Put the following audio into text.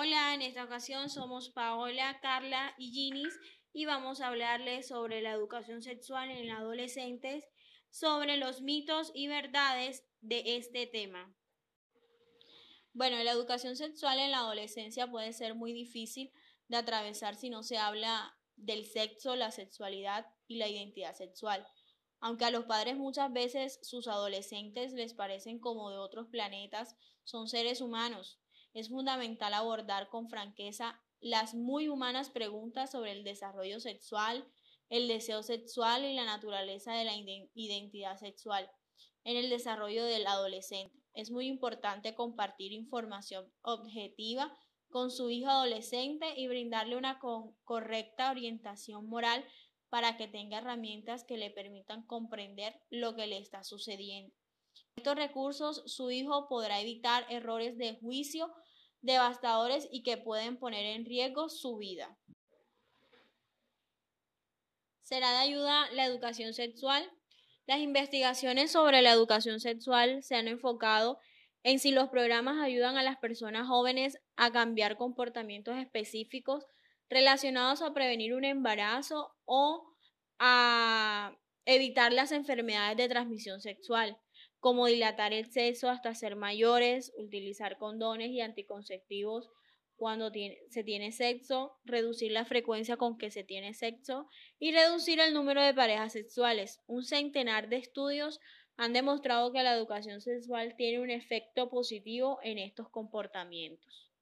Hola, en esta ocasión somos Paola, Carla y Ginis y vamos a hablarles sobre la educación sexual en adolescentes, sobre los mitos y verdades de este tema. Bueno, la educación sexual en la adolescencia puede ser muy difícil de atravesar si no se habla del sexo, la sexualidad y la identidad sexual. Aunque a los padres muchas veces sus adolescentes les parecen como de otros planetas, son seres humanos. Es fundamental abordar con franqueza las muy humanas preguntas sobre el desarrollo sexual, el deseo sexual y la naturaleza de la identidad sexual en el desarrollo del adolescente. Es muy importante compartir información objetiva con su hijo adolescente y brindarle una correcta orientación moral para que tenga herramientas que le permitan comprender lo que le está sucediendo. Estos recursos su hijo podrá evitar errores de juicio devastadores y que pueden poner en riesgo su vida. ¿Será de ayuda la educación sexual? Las investigaciones sobre la educación sexual se han enfocado en si los programas ayudan a las personas jóvenes a cambiar comportamientos específicos relacionados a prevenir un embarazo o a evitar las enfermedades de transmisión sexual, como dilatar el sexo hasta ser mayores, utilizar condones y anticonceptivos cuando se tiene sexo, reducir la frecuencia con que se tiene sexo y reducir el número de parejas sexuales. Un centenar de estudios han demostrado que la educación sexual tiene un efecto positivo en estos comportamientos.